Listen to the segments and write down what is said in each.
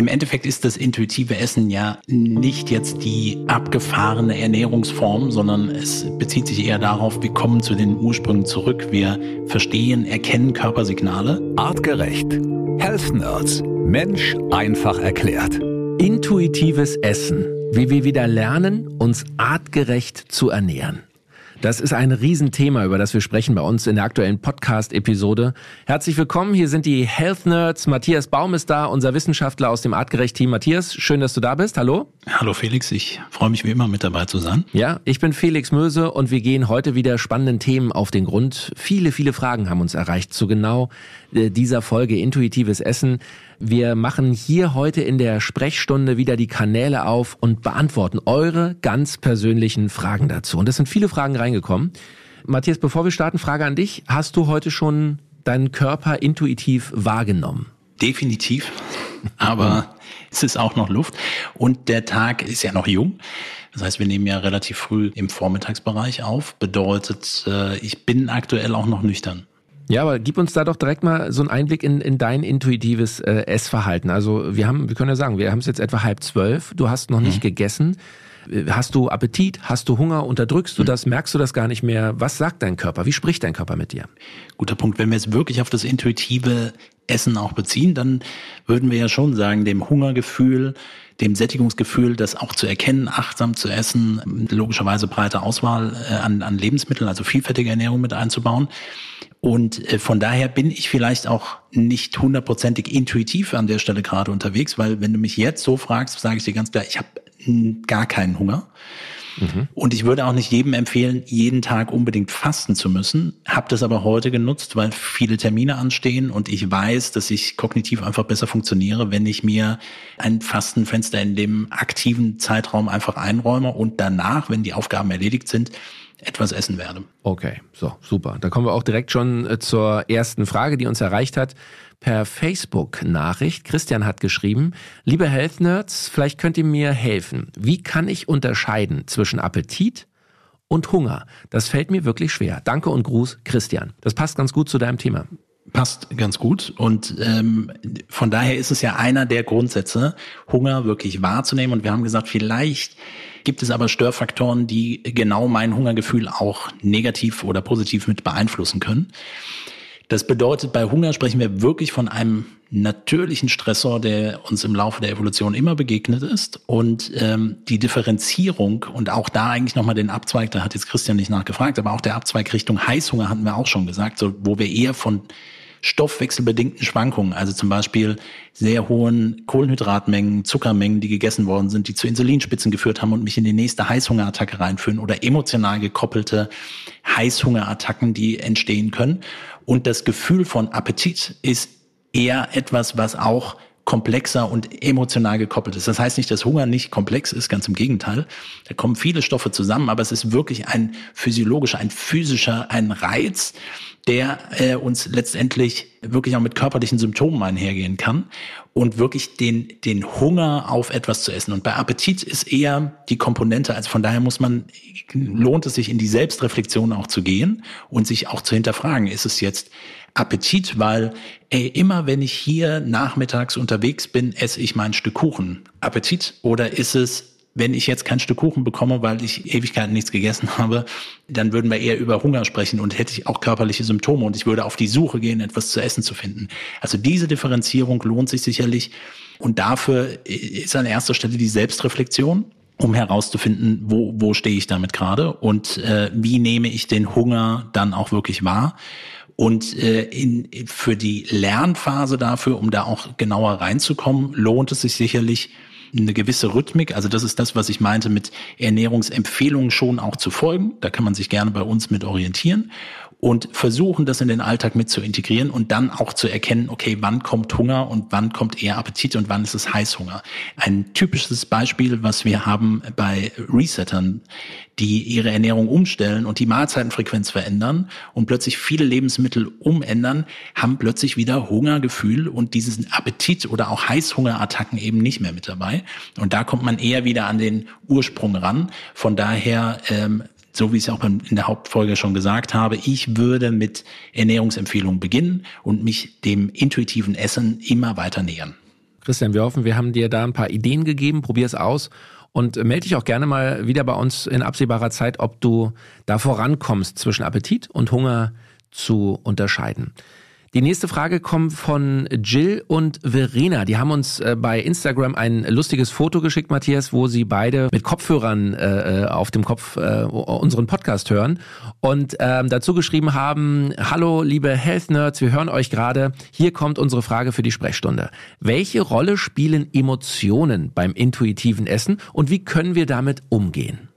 Im Endeffekt ist das intuitive Essen ja nicht jetzt die abgefahrene Ernährungsform, sondern es bezieht sich eher darauf, wir kommen zu den Ursprüngen zurück. Wir verstehen, erkennen Körpersignale. Artgerecht. Health Nerds. Mensch einfach erklärt. Intuitives Essen. Wie wir wieder lernen, uns artgerecht zu ernähren. Das ist ein Riesenthema, über das wir sprechen bei uns in der aktuellen Podcast-Episode. Herzlich willkommen, hier sind die Health Nerds. Matthias Baum ist da, unser Wissenschaftler aus dem Artgerecht-Team. Matthias, schön, dass du da bist. Hallo. Hallo Felix, ich freue mich wie immer mit dabei zu sein. Ja, ich bin Felix Möse und wir gehen heute wieder spannenden Themen auf den Grund. Viele, viele Fragen haben uns erreicht zu genau dieser Folge Intuitives Essen. Wir machen hier heute in der Sprechstunde wieder die Kanäle auf und beantworten eure ganz persönlichen Fragen dazu. Und es sind viele Fragen reingekommen. Matthias, bevor wir starten, Frage an dich. Hast du heute schon deinen Körper intuitiv wahrgenommen? Definitiv. Aber es ist auch noch Luft. Und der Tag ist ja noch jung. Das heißt, wir nehmen ja relativ früh im Vormittagsbereich auf. Bedeutet, äh, ich bin aktuell auch noch nüchtern. Ja, aber gib uns da doch direkt mal so einen Einblick in, in dein intuitives äh, Essverhalten. Also wir haben, wir können ja sagen, wir haben es jetzt etwa halb zwölf, du hast noch nicht mhm. gegessen. Hast du Appetit? Hast du Hunger? Unterdrückst du mhm. das? Merkst du das gar nicht mehr? Was sagt dein Körper? Wie spricht dein Körper mit dir? Guter Punkt. Wenn wir jetzt wirklich auf das intuitive Essen auch beziehen, dann würden wir ja schon sagen, dem Hungergefühl, dem Sättigungsgefühl, das auch zu erkennen, achtsam zu essen, logischerweise breite Auswahl äh, an, an Lebensmitteln, also vielfältige Ernährung mit einzubauen. Und äh, von daher bin ich vielleicht auch nicht hundertprozentig intuitiv an der Stelle gerade unterwegs, weil wenn du mich jetzt so fragst, sage ich dir ganz klar, ich habe gar keinen Hunger. Mhm. Und ich würde auch nicht jedem empfehlen, jeden Tag unbedingt fasten zu müssen. Hab das aber heute genutzt, weil viele Termine anstehen und ich weiß, dass ich kognitiv einfach besser funktioniere, wenn ich mir ein Fastenfenster in dem aktiven Zeitraum einfach einräume und danach, wenn die Aufgaben erledigt sind, etwas essen werde. Okay, so, super. Da kommen wir auch direkt schon äh, zur ersten Frage, die uns erreicht hat. Per Facebook-Nachricht. Christian hat geschrieben, liebe Health Nerds, vielleicht könnt ihr mir helfen. Wie kann ich unterscheiden zwischen Appetit und Hunger? Das fällt mir wirklich schwer. Danke und Gruß, Christian. Das passt ganz gut zu deinem Thema passt ganz gut. Und ähm, von daher ist es ja einer der Grundsätze, Hunger wirklich wahrzunehmen. Und wir haben gesagt, vielleicht gibt es aber Störfaktoren, die genau mein Hungergefühl auch negativ oder positiv mit beeinflussen können. Das bedeutet, bei Hunger sprechen wir wirklich von einem natürlichen Stressor, der uns im Laufe der Evolution immer begegnet ist. Und ähm, die Differenzierung und auch da eigentlich nochmal den Abzweig, da hat jetzt Christian nicht nachgefragt, aber auch der Abzweig Richtung Heißhunger hatten wir auch schon gesagt, so, wo wir eher von stoffwechselbedingten Schwankungen, also zum Beispiel sehr hohen Kohlenhydratmengen, Zuckermengen, die gegessen worden sind, die zu Insulinspitzen geführt haben und mich in die nächste Heißhungerattacke reinführen oder emotional gekoppelte Heißhungerattacken, die entstehen können. Und das Gefühl von Appetit ist eher etwas, was auch komplexer und emotional gekoppelt ist. Das heißt nicht, dass Hunger nicht komplex ist, ganz im Gegenteil. Da kommen viele Stoffe zusammen, aber es ist wirklich ein physiologischer, ein physischer, ein Reiz, der äh, uns letztendlich wirklich auch mit körperlichen Symptomen einhergehen kann und wirklich den, den Hunger auf etwas zu essen. Und bei Appetit ist eher die Komponente, also von daher muss man, lohnt es sich in die Selbstreflexion auch zu gehen und sich auch zu hinterfragen, ist es jetzt Appetit, weil ey, immer wenn ich hier nachmittags unterwegs bin, esse ich mein Stück Kuchen. Appetit oder ist es wenn ich jetzt kein Stück Kuchen bekomme, weil ich Ewigkeiten nichts gegessen habe, dann würden wir eher über Hunger sprechen und hätte ich auch körperliche Symptome und ich würde auf die Suche gehen, etwas zu essen zu finden. Also diese Differenzierung lohnt sich sicherlich und dafür ist an erster Stelle die Selbstreflexion um herauszufinden, wo, wo stehe ich damit gerade und äh, wie nehme ich den Hunger dann auch wirklich wahr. Und äh, in, für die Lernphase dafür, um da auch genauer reinzukommen, lohnt es sich sicherlich, eine gewisse Rhythmik. Also das ist das, was ich meinte, mit Ernährungsempfehlungen schon auch zu folgen. Da kann man sich gerne bei uns mit orientieren und versuchen, das in den Alltag mit zu integrieren und dann auch zu erkennen, okay, wann kommt Hunger und wann kommt eher Appetit und wann ist es Heißhunger. Ein typisches Beispiel, was wir haben bei Resettern, die ihre Ernährung umstellen und die Mahlzeitenfrequenz verändern und plötzlich viele Lebensmittel umändern, haben plötzlich wieder Hungergefühl und diesen Appetit oder auch Heißhungerattacken eben nicht mehr mit dabei. Und da kommt man eher wieder an den Ursprung ran. Von daher ähm, so wie ich es auch in der Hauptfolge schon gesagt habe, ich würde mit Ernährungsempfehlungen beginnen und mich dem intuitiven Essen immer weiter nähern. Christian, wir hoffen, wir haben dir da ein paar Ideen gegeben. Probier es aus und melde dich auch gerne mal wieder bei uns in absehbarer Zeit, ob du da vorankommst, zwischen Appetit und Hunger zu unterscheiden. Die nächste Frage kommt von Jill und Verena. Die haben uns äh, bei Instagram ein lustiges Foto geschickt, Matthias, wo sie beide mit Kopfhörern äh, äh, auf dem Kopf äh, unseren Podcast hören und ähm, dazu geschrieben haben, hallo liebe Health Nerds, wir hören euch gerade. Hier kommt unsere Frage für die Sprechstunde. Welche Rolle spielen Emotionen beim intuitiven Essen und wie können wir damit umgehen?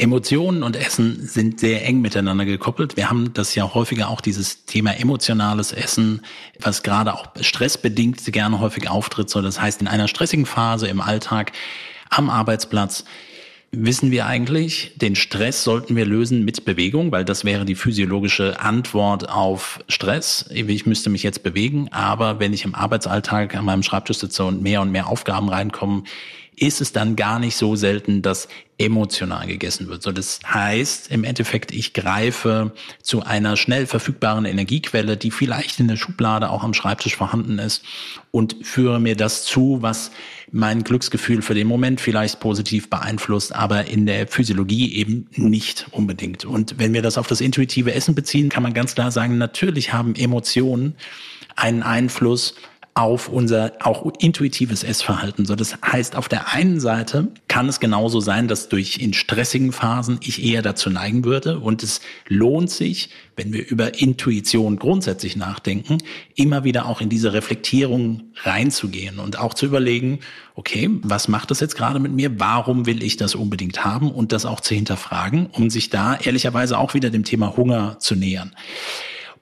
Emotionen und Essen sind sehr eng miteinander gekoppelt. Wir haben das ja häufiger auch dieses Thema emotionales Essen, was gerade auch stressbedingt gerne häufig auftritt. So, das heißt, in einer stressigen Phase im Alltag, am Arbeitsplatz, wissen wir eigentlich, den Stress sollten wir lösen mit Bewegung, weil das wäre die physiologische Antwort auf Stress. Ich müsste mich jetzt bewegen, aber wenn ich im Arbeitsalltag an meinem Schreibtisch sitze und mehr und mehr Aufgaben reinkommen, ist es dann gar nicht so selten, dass emotional gegessen wird. So, das heißt im Endeffekt, ich greife zu einer schnell verfügbaren Energiequelle, die vielleicht in der Schublade auch am Schreibtisch vorhanden ist und führe mir das zu, was mein Glücksgefühl für den Moment vielleicht positiv beeinflusst, aber in der Physiologie eben nicht unbedingt. Und wenn wir das auf das intuitive Essen beziehen, kann man ganz klar sagen, natürlich haben Emotionen einen Einfluss auf unser auch intuitives Essverhalten. So, das heißt, auf der einen Seite kann es genauso sein, dass durch in stressigen Phasen ich eher dazu neigen würde und es lohnt sich, wenn wir über Intuition grundsätzlich nachdenken, immer wieder auch in diese Reflektierung reinzugehen und auch zu überlegen, okay, was macht das jetzt gerade mit mir? Warum will ich das unbedingt haben? Und das auch zu hinterfragen, um sich da ehrlicherweise auch wieder dem Thema Hunger zu nähern.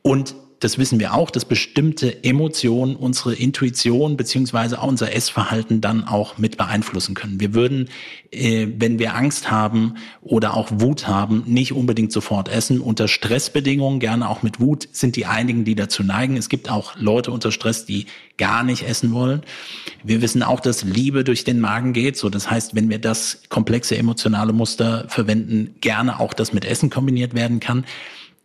Und das wissen wir auch, dass bestimmte Emotionen unsere Intuition beziehungsweise auch unser Essverhalten dann auch mit beeinflussen können. Wir würden, äh, wenn wir Angst haben oder auch Wut haben, nicht unbedingt sofort essen. Unter Stressbedingungen, gerne auch mit Wut, sind die einigen, die dazu neigen. Es gibt auch Leute unter Stress, die gar nicht essen wollen. Wir wissen auch, dass Liebe durch den Magen geht. So, das heißt, wenn wir das komplexe emotionale Muster verwenden, gerne auch das mit Essen kombiniert werden kann.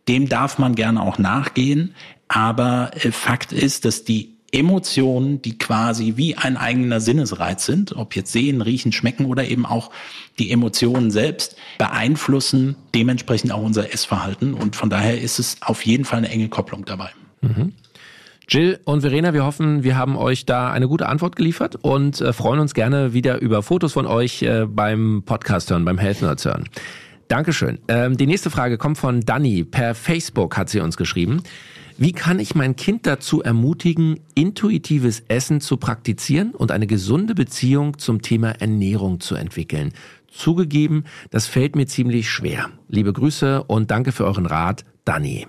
Dem darf man gerne auch nachgehen. Aber äh, Fakt ist, dass die Emotionen, die quasi wie ein eigener Sinnesreiz sind, ob jetzt sehen, riechen, schmecken oder eben auch die Emotionen selbst, beeinflussen dementsprechend auch unser Essverhalten. Und von daher ist es auf jeden Fall eine enge Kopplung dabei. Mhm. Jill und Verena, wir hoffen, wir haben euch da eine gute Antwort geliefert und äh, freuen uns gerne wieder über Fotos von euch äh, beim Podcast hören, beim Health Nerds hören. Dankeschön. Ähm, die nächste Frage kommt von Dani. Per Facebook hat sie uns geschrieben. Wie kann ich mein Kind dazu ermutigen, intuitives Essen zu praktizieren und eine gesunde Beziehung zum Thema Ernährung zu entwickeln? Zugegeben, das fällt mir ziemlich schwer. Liebe Grüße und danke für euren Rat, Dani.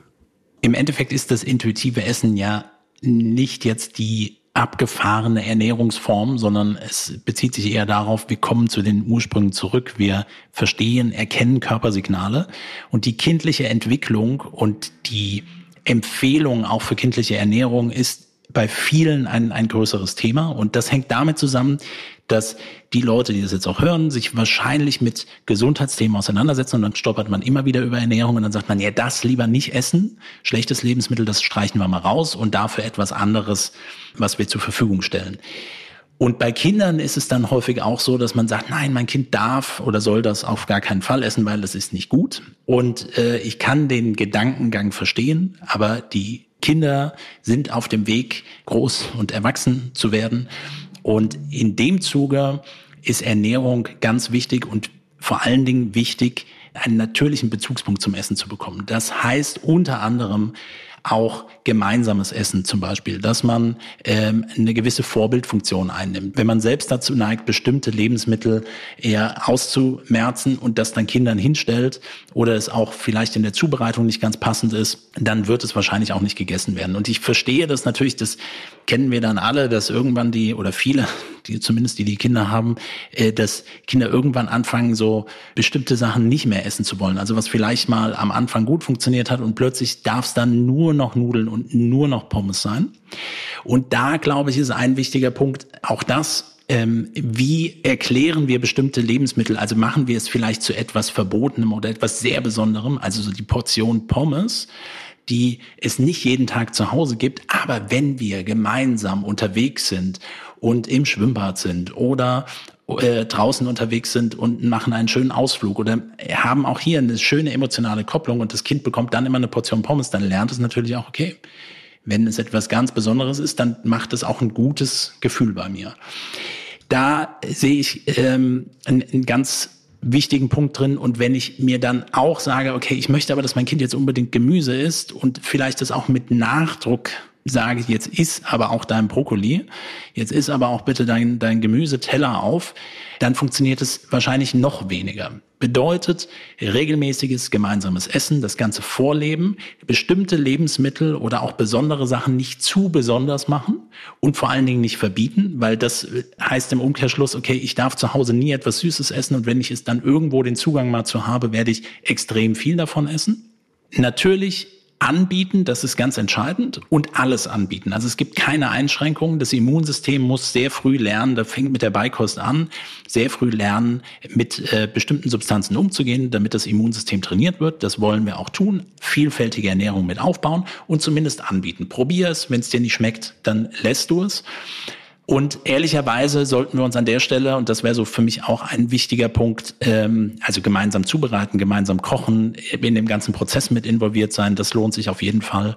Im Endeffekt ist das intuitive Essen ja nicht jetzt die abgefahrene Ernährungsform, sondern es bezieht sich eher darauf, wir kommen zu den Ursprüngen zurück, wir verstehen, erkennen Körpersignale und die kindliche Entwicklung und die Empfehlung auch für kindliche Ernährung ist bei vielen ein, ein größeres Thema und das hängt damit zusammen, dass die Leute, die das jetzt auch hören, sich wahrscheinlich mit Gesundheitsthemen auseinandersetzen und dann stolpert man immer wieder über Ernährung und dann sagt man, ja, das lieber nicht essen, schlechtes Lebensmittel, das streichen wir mal raus und dafür etwas anderes, was wir zur Verfügung stellen. Und bei Kindern ist es dann häufig auch so, dass man sagt, nein, mein Kind darf oder soll das auf gar keinen Fall essen, weil das ist nicht gut. Und äh, ich kann den Gedankengang verstehen, aber die Kinder sind auf dem Weg, groß und erwachsen zu werden. Und in dem Zuge ist Ernährung ganz wichtig und vor allen Dingen wichtig, einen natürlichen Bezugspunkt zum Essen zu bekommen. Das heißt unter anderem auch gemeinsames Essen zum Beispiel, dass man ähm, eine gewisse Vorbildfunktion einnimmt. Wenn man selbst dazu neigt, bestimmte Lebensmittel eher auszumerzen und das dann Kindern hinstellt oder es auch vielleicht in der Zubereitung nicht ganz passend ist, dann wird es wahrscheinlich auch nicht gegessen werden. Und ich verstehe das natürlich, das kennen wir dann alle, dass irgendwann die oder viele, die zumindest die die Kinder haben, äh, dass Kinder irgendwann anfangen, so bestimmte Sachen nicht mehr essen zu wollen. Also was vielleicht mal am Anfang gut funktioniert hat und plötzlich darf es dann nur noch Nudeln und nur noch Pommes sein. Und da glaube ich ist ein wichtiger Punkt auch das. Ähm, wie erklären wir bestimmte Lebensmittel? Also machen wir es vielleicht zu etwas Verbotenem oder etwas sehr Besonderem, also so die Portion Pommes die es nicht jeden Tag zu Hause gibt. Aber wenn wir gemeinsam unterwegs sind und im Schwimmbad sind oder äh, draußen unterwegs sind und machen einen schönen Ausflug oder haben auch hier eine schöne emotionale Kopplung und das Kind bekommt dann immer eine Portion Pommes, dann lernt es natürlich auch, okay, wenn es etwas ganz Besonderes ist, dann macht es auch ein gutes Gefühl bei mir. Da sehe ich ähm, einen, einen ganz wichtigen Punkt drin. Und wenn ich mir dann auch sage, okay, ich möchte aber, dass mein Kind jetzt unbedingt Gemüse isst und vielleicht das auch mit Nachdruck sage, jetzt isst aber auch dein Brokkoli, jetzt isst aber auch bitte dein, dein Gemüseteller auf, dann funktioniert es wahrscheinlich noch weniger. Bedeutet regelmäßiges gemeinsames Essen, das ganze Vorleben, bestimmte Lebensmittel oder auch besondere Sachen nicht zu besonders machen und vor allen Dingen nicht verbieten, weil das heißt im Umkehrschluss, okay, ich darf zu Hause nie etwas Süßes essen und wenn ich es dann irgendwo den Zugang mal zu habe, werde ich extrem viel davon essen. Natürlich anbieten, das ist ganz entscheidend, und alles anbieten. Also es gibt keine Einschränkungen. Das Immunsystem muss sehr früh lernen, da fängt mit der Beikost an, sehr früh lernen, mit äh, bestimmten Substanzen umzugehen, damit das Immunsystem trainiert wird. Das wollen wir auch tun. Vielfältige Ernährung mit aufbauen und zumindest anbieten. Probier es, wenn es dir nicht schmeckt, dann lässt du es. Und ehrlicherweise sollten wir uns an der Stelle, und das wäre so für mich auch ein wichtiger Punkt, ähm, also gemeinsam zubereiten, gemeinsam kochen, in dem ganzen Prozess mit involviert sein, das lohnt sich auf jeden Fall.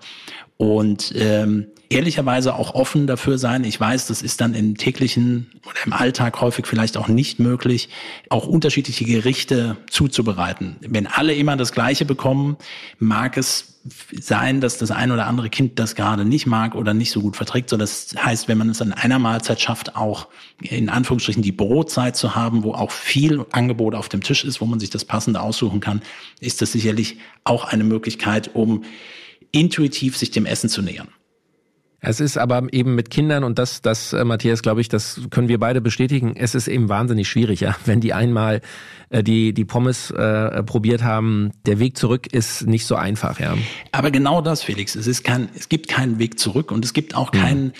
Und ähm, ehrlicherweise auch offen dafür sein. Ich weiß, das ist dann im täglichen oder im Alltag häufig vielleicht auch nicht möglich, auch unterschiedliche Gerichte zuzubereiten. Wenn alle immer das Gleiche bekommen, mag es sein, dass das ein oder andere Kind das gerade nicht mag oder nicht so gut verträgt. So, das heißt, wenn man es an einer Mahlzeit schafft, auch in Anführungsstrichen die Brotzeit zu haben, wo auch viel Angebot auf dem Tisch ist, wo man sich das Passende aussuchen kann, ist das sicherlich auch eine Möglichkeit, um intuitiv sich dem Essen zu nähern. Es ist aber eben mit Kindern und das, das, äh, Matthias, glaube ich, das können wir beide bestätigen. Es ist eben wahnsinnig schwierig, ja. Wenn die einmal äh, die die Pommes äh, probiert haben, der Weg zurück ist nicht so einfach, ja. Aber genau das, Felix. Es ist kein, es gibt keinen Weg zurück und es gibt auch keinen mhm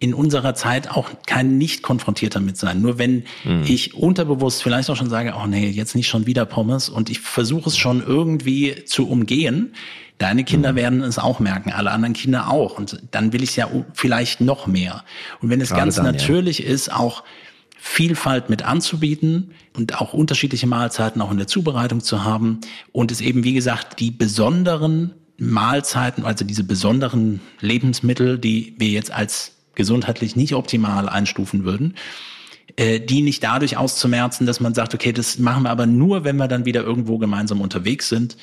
in unserer Zeit auch kein nicht konfrontiert damit sein. Nur wenn mhm. ich unterbewusst vielleicht auch schon sage, oh nee, jetzt nicht schon wieder Pommes und ich versuche es schon irgendwie zu umgehen, Deine Kinder mhm. werden es auch merken, alle anderen Kinder auch. Und dann will ich ja vielleicht noch mehr. Und wenn es Gerade ganz dann, natürlich ja. ist, auch Vielfalt mit anzubieten und auch unterschiedliche Mahlzeiten auch in der Zubereitung zu haben und es eben, wie gesagt, die besonderen Mahlzeiten, also diese besonderen Lebensmittel, die wir jetzt als gesundheitlich nicht optimal einstufen würden, die nicht dadurch auszumerzen, dass man sagt, okay, das machen wir aber nur, wenn wir dann wieder irgendwo gemeinsam unterwegs sind,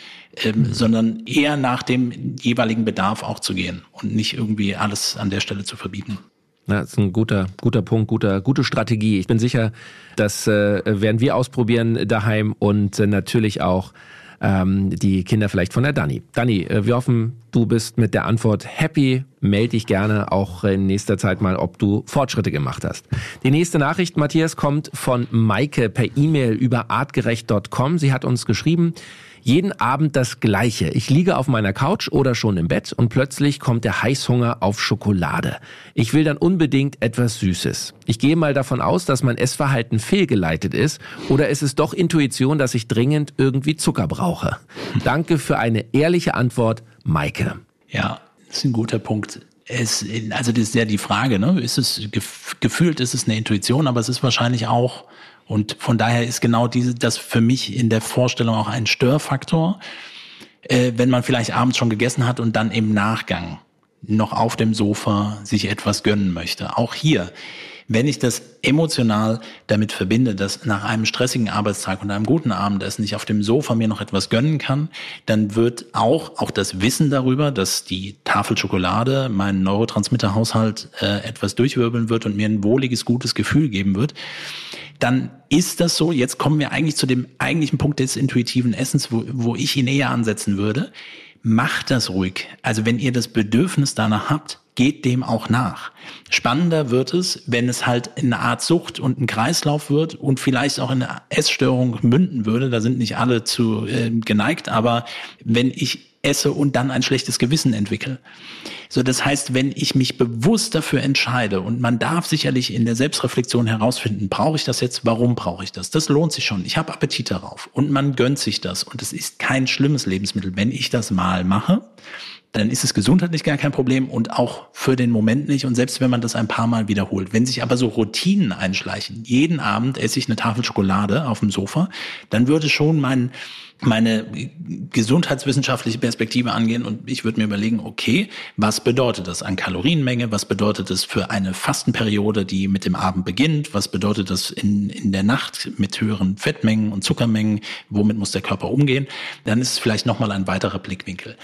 ähm, mhm. sondern eher nach dem jeweiligen Bedarf auch zu gehen und nicht irgendwie alles an der Stelle zu verbieten. Ja, das ist ein guter, guter Punkt, guter, gute Strategie. Ich bin sicher, das äh, werden wir ausprobieren daheim und äh, natürlich auch ähm, die Kinder vielleicht von der Dani. Dani, äh, wir hoffen, du bist mit der Antwort happy. Melde dich gerne auch in nächster Zeit mal, ob du Fortschritte gemacht hast. Die nächste Nachricht, Matthias, kommt von Maike per E-Mail über artgerecht.com. Sie hat uns geschrieben, jeden Abend das Gleiche. Ich liege auf meiner Couch oder schon im Bett und plötzlich kommt der Heißhunger auf Schokolade. Ich will dann unbedingt etwas Süßes. Ich gehe mal davon aus, dass mein Essverhalten fehlgeleitet ist oder ist es doch Intuition, dass ich dringend irgendwie Zucker brauche? Danke für eine ehrliche Antwort, Maike. Ja, das ist ein guter Punkt. Es, also das ist ja die Frage, ne? Ist es gefühlt, ist es eine Intuition, aber es ist wahrscheinlich auch und von daher ist genau diese, das für mich in der Vorstellung auch ein Störfaktor, äh, wenn man vielleicht abends schon gegessen hat und dann im Nachgang noch auf dem Sofa sich etwas gönnen möchte. Auch hier wenn ich das emotional damit verbinde, dass nach einem stressigen Arbeitstag und einem guten Abendessen ich auf dem Sofa mir noch etwas gönnen kann, dann wird auch, auch das Wissen darüber, dass die Tafel Schokolade meinen Neurotransmitterhaushalt äh, etwas durchwirbeln wird und mir ein wohliges, gutes Gefühl geben wird, dann ist das so. Jetzt kommen wir eigentlich zu dem eigentlichen Punkt des intuitiven Essens, wo, wo ich ihn eher ansetzen würde. Macht das ruhig. Also wenn ihr das Bedürfnis danach habt, geht dem auch nach. Spannender wird es, wenn es halt in eine Art Sucht und ein Kreislauf wird und vielleicht auch in eine Essstörung münden würde. Da sind nicht alle zu äh, geneigt, aber wenn ich esse und dann ein schlechtes Gewissen entwickle. So, das heißt, wenn ich mich bewusst dafür entscheide und man darf sicherlich in der Selbstreflexion herausfinden, brauche ich das jetzt? Warum brauche ich das? Das lohnt sich schon. Ich habe Appetit darauf und man gönnt sich das und es ist kein schlimmes Lebensmittel, wenn ich das mal mache dann ist es gesundheitlich gar kein Problem und auch für den Moment nicht. Und selbst wenn man das ein paar Mal wiederholt, wenn sich aber so Routinen einschleichen, jeden Abend esse ich eine Tafel Schokolade auf dem Sofa, dann würde schon mein meine gesundheitswissenschaftliche Perspektive angehen und ich würde mir überlegen, okay, was bedeutet das an Kalorienmenge? Was bedeutet das für eine Fastenperiode, die mit dem Abend beginnt? Was bedeutet das in, in der Nacht mit höheren Fettmengen und Zuckermengen? Womit muss der Körper umgehen? Dann ist es vielleicht nochmal ein weiterer Blickwinkel.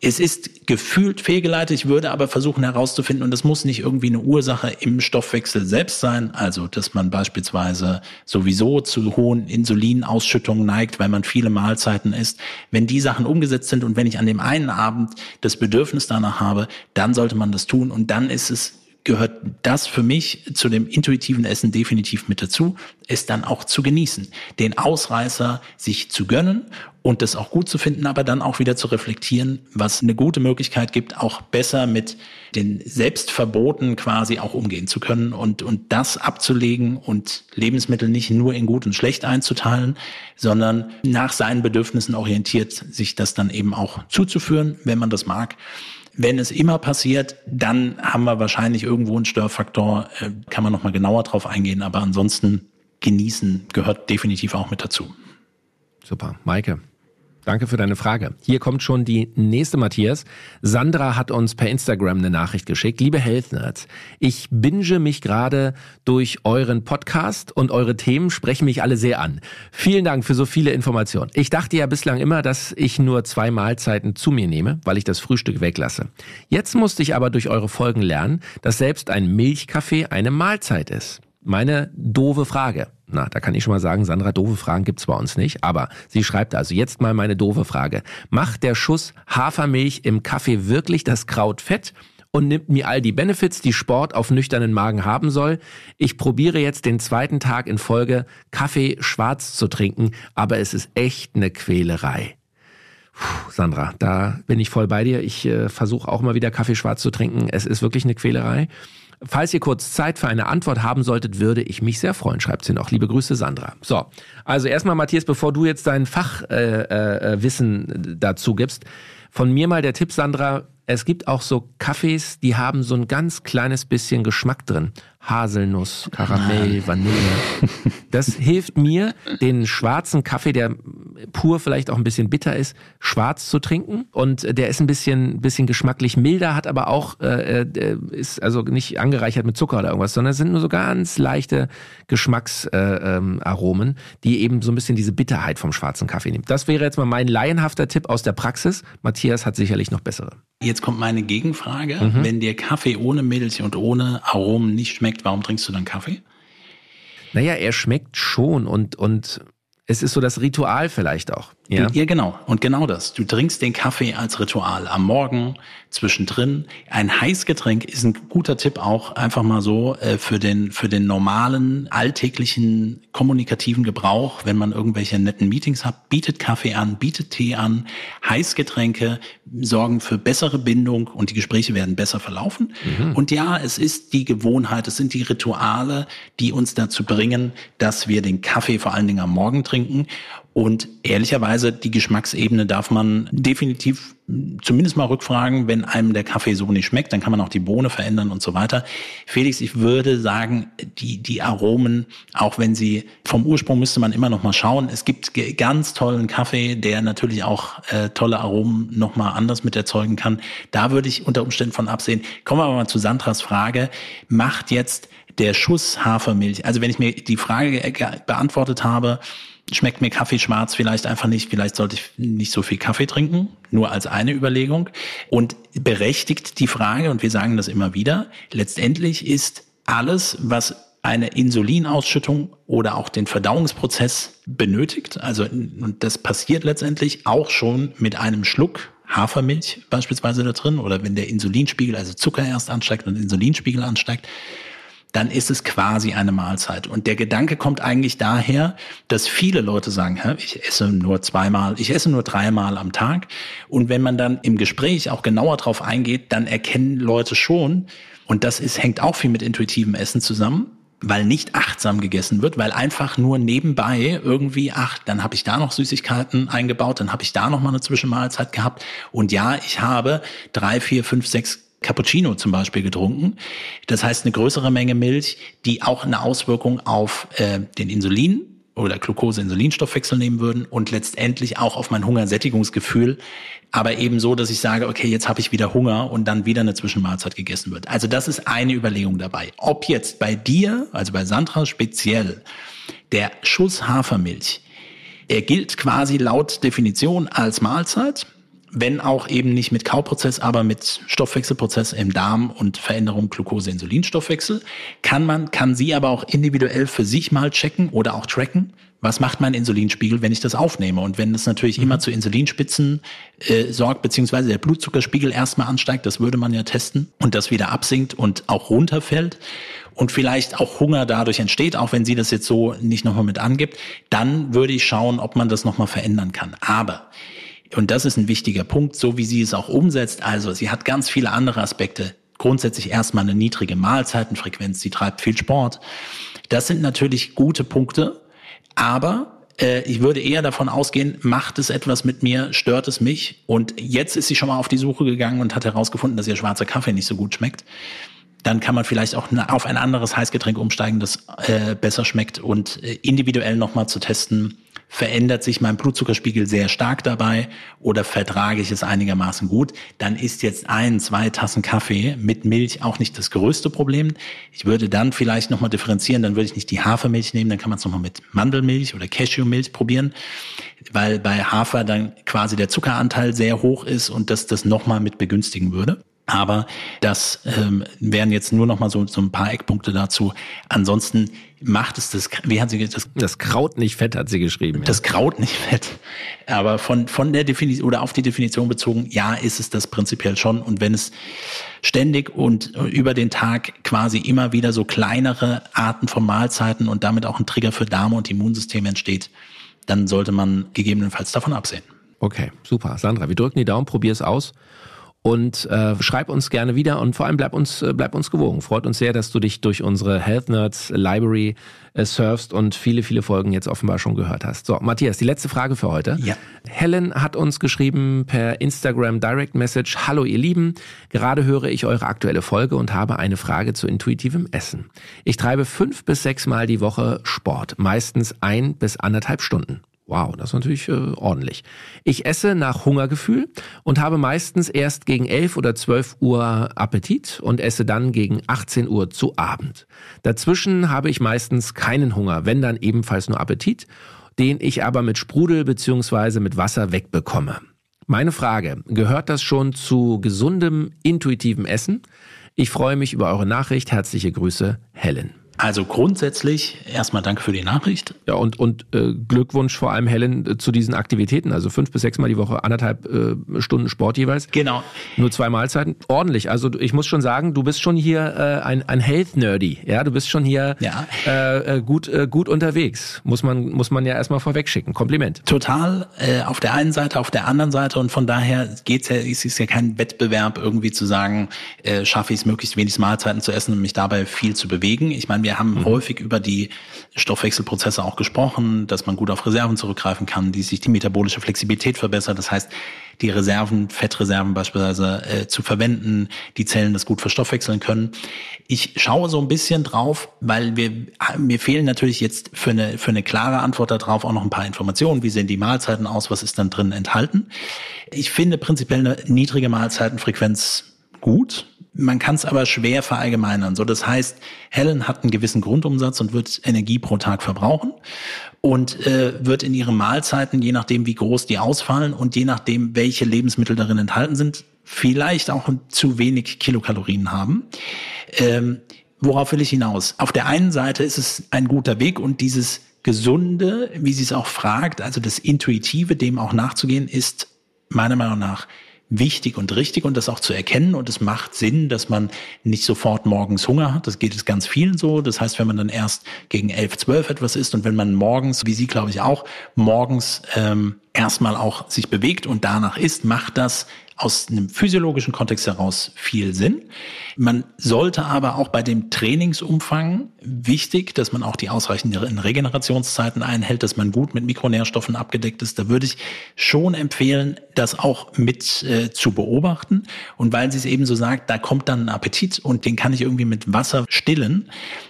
Es ist gefühlt fehlgeleitet. Ich würde aber versuchen herauszufinden, und das muss nicht irgendwie eine Ursache im Stoffwechsel selbst sein, also dass man beispielsweise sowieso zu hohen Insulinausschüttungen neigt, weil man viele Mahlzeiten isst. Wenn die Sachen umgesetzt sind und wenn ich an dem einen Abend das Bedürfnis danach habe, dann sollte man das tun und dann ist es gehört das für mich zu dem intuitiven Essen definitiv mit dazu, es dann auch zu genießen, den Ausreißer sich zu gönnen und das auch gut zu finden, aber dann auch wieder zu reflektieren, was eine gute Möglichkeit gibt, auch besser mit den Selbstverboten quasi auch umgehen zu können und, und das abzulegen und Lebensmittel nicht nur in gut und schlecht einzuteilen, sondern nach seinen Bedürfnissen orientiert sich das dann eben auch zuzuführen, wenn man das mag. Wenn es immer passiert, dann haben wir wahrscheinlich irgendwo einen Störfaktor, äh, kann man nochmal genauer drauf eingehen, aber ansonsten genießen gehört definitiv auch mit dazu. Super. Maike, Danke für deine Frage. Hier kommt schon die nächste Matthias. Sandra hat uns per Instagram eine Nachricht geschickt. Liebe Health Nerds, ich binge mich gerade durch euren Podcast und eure Themen sprechen mich alle sehr an. Vielen Dank für so viele Informationen. Ich dachte ja bislang immer, dass ich nur zwei Mahlzeiten zu mir nehme, weil ich das Frühstück weglasse. Jetzt musste ich aber durch eure Folgen lernen, dass selbst ein Milchkaffee eine Mahlzeit ist. Meine doofe Frage. Na, da kann ich schon mal sagen, Sandra, doofe Fragen gibt's bei uns nicht. Aber sie schreibt also jetzt mal meine doofe Frage. Macht der Schuss Hafermilch im Kaffee wirklich das Kraut fett? und nimmt mir all die Benefits, die Sport auf nüchternen Magen haben soll. Ich probiere jetzt den zweiten Tag in Folge Kaffee schwarz zu trinken, aber es ist echt eine Quälerei. Puh, Sandra, da bin ich voll bei dir. Ich äh, versuche auch mal wieder Kaffee schwarz zu trinken. Es ist wirklich eine Quälerei. Falls ihr kurz Zeit für eine Antwort haben solltet, würde ich mich sehr freuen, schreibt sie noch. Liebe Grüße, Sandra. So, also erstmal, Matthias, bevor du jetzt dein Fachwissen äh, äh, dazu gibst, von mir mal der Tipp, Sandra, es gibt auch so Kaffees, die haben so ein ganz kleines bisschen Geschmack drin. Haselnuss, Karamell, Vanille. Das hilft mir, den schwarzen Kaffee, der pur vielleicht auch ein bisschen bitter ist, schwarz zu trinken. Und der ist ein bisschen, bisschen geschmacklich milder, hat aber auch, äh, äh ist also nicht angereichert mit Zucker oder irgendwas, sondern es sind nur so ganz leichte Geschmacksaromen, äh, ähm, die eben so ein bisschen diese Bitterheit vom schwarzen Kaffee nehmen. Das wäre jetzt mal mein laienhafter Tipp aus der Praxis. Matthias hat sicherlich noch bessere. Jetzt kommt meine Gegenfrage. Mhm. Wenn dir Kaffee ohne Milch und ohne Aromen nicht schmeckt, warum trinkst du dann Kaffee? Naja, er schmeckt schon und, und es ist so das Ritual vielleicht auch. Ja? ja, genau. Und genau das. Du trinkst den Kaffee als Ritual am Morgen, zwischendrin. Ein Heißgetränk ist ein guter Tipp auch einfach mal so äh, für den für den normalen alltäglichen kommunikativen Gebrauch, wenn man irgendwelche netten Meetings hat, bietet Kaffee an, bietet Tee an. Heißgetränke sorgen für bessere Bindung und die Gespräche werden besser verlaufen. Mhm. Und ja, es ist die Gewohnheit, es sind die Rituale, die uns dazu bringen, dass wir den Kaffee vor allen Dingen am Morgen trinken und ehrlicherweise, die Geschmacksebene darf man definitiv zumindest mal rückfragen, wenn einem der Kaffee so nicht schmeckt, dann kann man auch die Bohne verändern und so weiter. Felix, ich würde sagen, die, die Aromen, auch wenn sie vom Ursprung müsste man immer noch mal schauen. Es gibt ganz tollen Kaffee, der natürlich auch äh, tolle Aromen noch mal anders mit erzeugen kann. Da würde ich unter Umständen von absehen. Kommen wir aber mal zu Sandras Frage. Macht jetzt der Schuss Hafermilch, also wenn ich mir die Frage beantwortet habe, schmeckt mir Kaffee schwarz vielleicht einfach nicht, vielleicht sollte ich nicht so viel Kaffee trinken, nur als eine Überlegung. Und berechtigt die Frage, und wir sagen das immer wieder, letztendlich ist alles, was eine Insulinausschüttung oder auch den Verdauungsprozess benötigt, also und das passiert letztendlich auch schon mit einem Schluck Hafermilch beispielsweise da drin oder wenn der Insulinspiegel, also Zucker erst ansteigt und Insulinspiegel ansteigt, dann ist es quasi eine Mahlzeit. Und der Gedanke kommt eigentlich daher, dass viele Leute sagen, ich esse nur zweimal, ich esse nur dreimal am Tag. Und wenn man dann im Gespräch auch genauer drauf eingeht, dann erkennen Leute schon, und das ist, hängt auch viel mit intuitivem Essen zusammen, weil nicht achtsam gegessen wird, weil einfach nur nebenbei irgendwie, ach, dann habe ich da noch Süßigkeiten eingebaut, dann habe ich da noch mal eine Zwischenmahlzeit gehabt. Und ja, ich habe drei, vier, fünf, sechs Cappuccino zum Beispiel getrunken. Das heißt eine größere Menge Milch, die auch eine Auswirkung auf äh, den Insulin oder Glucose-Insulinstoffwechsel nehmen würden und letztendlich auch auf mein Hungersättigungsgefühl, aber eben so, dass ich sage, okay, jetzt habe ich wieder Hunger und dann wieder eine Zwischenmahlzeit gegessen wird. Also das ist eine Überlegung dabei. Ob jetzt bei dir, also bei Sandra speziell, der Schuss Hafermilch, er gilt quasi laut Definition als Mahlzeit wenn auch eben nicht mit Kauprozess, aber mit Stoffwechselprozess im Darm und Veränderung Glucose-Insulinstoffwechsel, kann man, kann sie aber auch individuell für sich mal checken oder auch tracken. Was macht mein Insulinspiegel, wenn ich das aufnehme? Und wenn es natürlich mhm. immer zu Insulinspitzen äh, sorgt, beziehungsweise der Blutzuckerspiegel erstmal ansteigt, das würde man ja testen, und das wieder absinkt und auch runterfällt und vielleicht auch Hunger dadurch entsteht, auch wenn sie das jetzt so nicht nochmal mit angibt, dann würde ich schauen, ob man das nochmal verändern kann. Aber und das ist ein wichtiger Punkt, so wie sie es auch umsetzt. Also sie hat ganz viele andere Aspekte. Grundsätzlich erstmal eine niedrige Mahlzeitenfrequenz, sie treibt viel Sport. Das sind natürlich gute Punkte, aber äh, ich würde eher davon ausgehen, macht es etwas mit mir, stört es mich? Und jetzt ist sie schon mal auf die Suche gegangen und hat herausgefunden, dass ihr schwarzer Kaffee nicht so gut schmeckt. Dann kann man vielleicht auch auf ein anderes Heißgetränk umsteigen, das äh, besser schmeckt und äh, individuell nochmal zu testen, verändert sich mein Blutzuckerspiegel sehr stark dabei oder vertrage ich es einigermaßen gut, dann ist jetzt ein, zwei Tassen Kaffee mit Milch auch nicht das größte Problem. Ich würde dann vielleicht nochmal differenzieren, dann würde ich nicht die Hafermilch nehmen, dann kann man es nochmal mit Mandelmilch oder Cashewmilch probieren, weil bei Hafer dann quasi der Zuckeranteil sehr hoch ist und das das nochmal mit begünstigen würde. Aber das ähm, wären jetzt nur noch mal so, so ein paar Eckpunkte dazu. Ansonsten macht es das, wie hat sie das? Das Kraut nicht fett, hat sie geschrieben. Das ja. Kraut nicht fett. Aber von, von der Definition oder auf die Definition bezogen, ja, ist es das prinzipiell schon. Und wenn es ständig und über den Tag quasi immer wieder so kleinere Arten von Mahlzeiten und damit auch ein Trigger für Darm und Immunsystem entsteht, dann sollte man gegebenenfalls davon absehen. Okay, super. Sandra, wir drücken die Daumen, probier es aus und äh, schreib uns gerne wieder und vor allem bleib uns, äh, bleib uns gewogen. Freut uns sehr, dass du dich durch unsere Health Nerds Library äh, surfst und viele, viele Folgen jetzt offenbar schon gehört hast. So, Matthias, die letzte Frage für heute. Ja. Helen hat uns geschrieben per Instagram Direct Message. Hallo ihr Lieben, gerade höre ich eure aktuelle Folge und habe eine Frage zu intuitivem Essen. Ich treibe fünf bis sechs Mal die Woche Sport, meistens ein bis anderthalb Stunden. Wow, das ist natürlich äh, ordentlich. Ich esse nach Hungergefühl und habe meistens erst gegen 11 oder 12 Uhr Appetit und esse dann gegen 18 Uhr zu Abend. Dazwischen habe ich meistens keinen Hunger, wenn dann ebenfalls nur Appetit, den ich aber mit Sprudel beziehungsweise mit Wasser wegbekomme. Meine Frage, gehört das schon zu gesundem, intuitivem Essen? Ich freue mich über eure Nachricht. Herzliche Grüße, Helen. Also grundsätzlich erstmal danke für die Nachricht. Ja, und, und äh, Glückwunsch vor allem, Helen, äh, zu diesen Aktivitäten. Also fünf bis sechs Mal die Woche, anderthalb äh, Stunden Sport jeweils. Genau. Nur zwei Mahlzeiten. Ordentlich. Also ich muss schon sagen, du bist schon hier äh, ein, ein Health-Nerdy. Ja, du bist schon hier ja. äh, äh gut, äh, gut unterwegs. Muss man, muss man ja erstmal vorwegschicken. Kompliment. Total. Äh, auf der einen Seite, auf der anderen Seite. Und von daher geht's ja, es ist ja kein Wettbewerb, irgendwie zu sagen, äh, schaffe ich es möglichst wenig Mahlzeiten zu essen und mich dabei viel zu bewegen. Ich meine, wir haben mhm. häufig über die Stoffwechselprozesse auch gesprochen, dass man gut auf Reserven zurückgreifen kann, die sich die metabolische Flexibilität verbessert. Das heißt, die Reserven, Fettreserven beispielsweise äh, zu verwenden, die Zellen das gut verstoffwechseln können. Ich schaue so ein bisschen drauf, weil wir, mir fehlen natürlich jetzt für eine, für eine klare Antwort darauf auch noch ein paar Informationen. Wie sehen die Mahlzeiten aus? Was ist dann drin enthalten? Ich finde prinzipiell eine niedrige Mahlzeitenfrequenz gut. Man kann es aber schwer verallgemeinern. So, das heißt, Helen hat einen gewissen Grundumsatz und wird Energie pro Tag verbrauchen und äh, wird in ihren Mahlzeiten, je nachdem wie groß die ausfallen und je nachdem welche Lebensmittel darin enthalten sind, vielleicht auch zu wenig Kilokalorien haben. Ähm, worauf will ich hinaus? Auf der einen Seite ist es ein guter Weg und dieses Gesunde, wie sie es auch fragt, also das Intuitive, dem auch nachzugehen, ist meiner Meinung nach wichtig und richtig und das auch zu erkennen. Und es macht Sinn, dass man nicht sofort morgens Hunger hat. Das geht es ganz vielen so. Das heißt, wenn man dann erst gegen elf, zwölf etwas isst und wenn man morgens, wie Sie glaube ich auch, morgens ähm, erstmal auch sich bewegt und danach ist, macht das aus einem physiologischen Kontext heraus viel Sinn. Man sollte aber auch bei dem Trainingsumfang wichtig, dass man auch die ausreichenden Regenerationszeiten einhält, dass man gut mit Mikronährstoffen abgedeckt ist. Da würde ich schon empfehlen, das auch mit äh, zu beobachten. Und weil sie es eben so sagt, da kommt dann ein Appetit und den kann ich irgendwie mit Wasser stillen.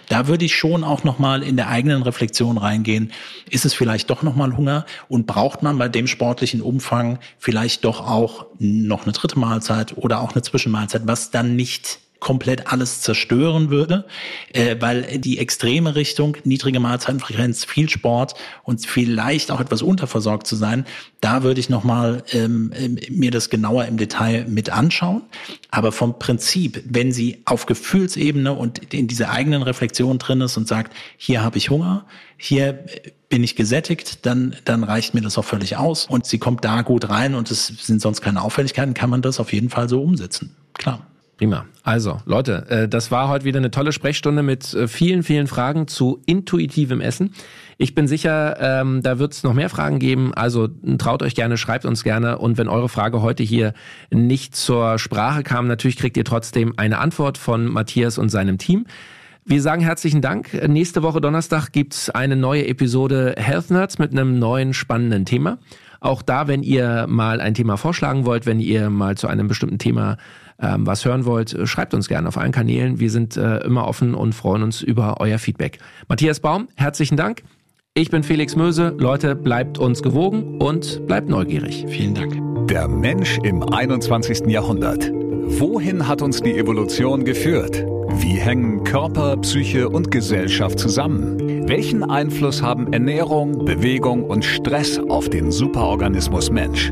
Da würde ich schon auch nochmal in der eigenen Reflexion reingehen. Ist es vielleicht doch nochmal Hunger und braucht man bei dem sportlichen Umfang vielleicht doch auch noch eine dritte Mahlzeit oder auch eine Zwischenmahlzeit, was dann nicht komplett alles zerstören würde, äh, weil die extreme Richtung, niedrige Mahlzeitenfrequenz, viel Sport und vielleicht auch etwas unterversorgt zu sein, da würde ich nochmal ähm, ähm, mir das genauer im Detail mit anschauen. Aber vom Prinzip, wenn sie auf Gefühlsebene und in dieser eigenen Reflexion drin ist und sagt, hier habe ich Hunger, hier bin ich gesättigt, dann, dann reicht mir das auch völlig aus. Und sie kommt da gut rein und es sind sonst keine Auffälligkeiten, kann man das auf jeden Fall so umsetzen. Klar. Prima. Also, Leute, äh, das war heute wieder eine tolle Sprechstunde mit äh, vielen, vielen Fragen zu intuitivem Essen. Ich bin sicher, ähm, da wird es noch mehr Fragen geben. Also traut euch gerne, schreibt uns gerne. Und wenn eure Frage heute hier nicht zur Sprache kam, natürlich kriegt ihr trotzdem eine Antwort von Matthias und seinem Team. Wir sagen herzlichen Dank. Nächste Woche Donnerstag gibt's eine neue Episode Health Nerds mit einem neuen spannenden Thema. Auch da, wenn ihr mal ein Thema vorschlagen wollt, wenn ihr mal zu einem bestimmten Thema ähm, was hören wollt, schreibt uns gerne auf allen Kanälen. Wir sind äh, immer offen und freuen uns über euer Feedback. Matthias Baum, herzlichen Dank. Ich bin Felix Möse. Leute, bleibt uns gewogen und bleibt neugierig. Vielen Dank. Der Mensch im 21. Jahrhundert. Wohin hat uns die Evolution geführt? Wie hängen Körper, Psyche und Gesellschaft zusammen? Welchen Einfluss haben Ernährung, Bewegung und Stress auf den Superorganismus Mensch?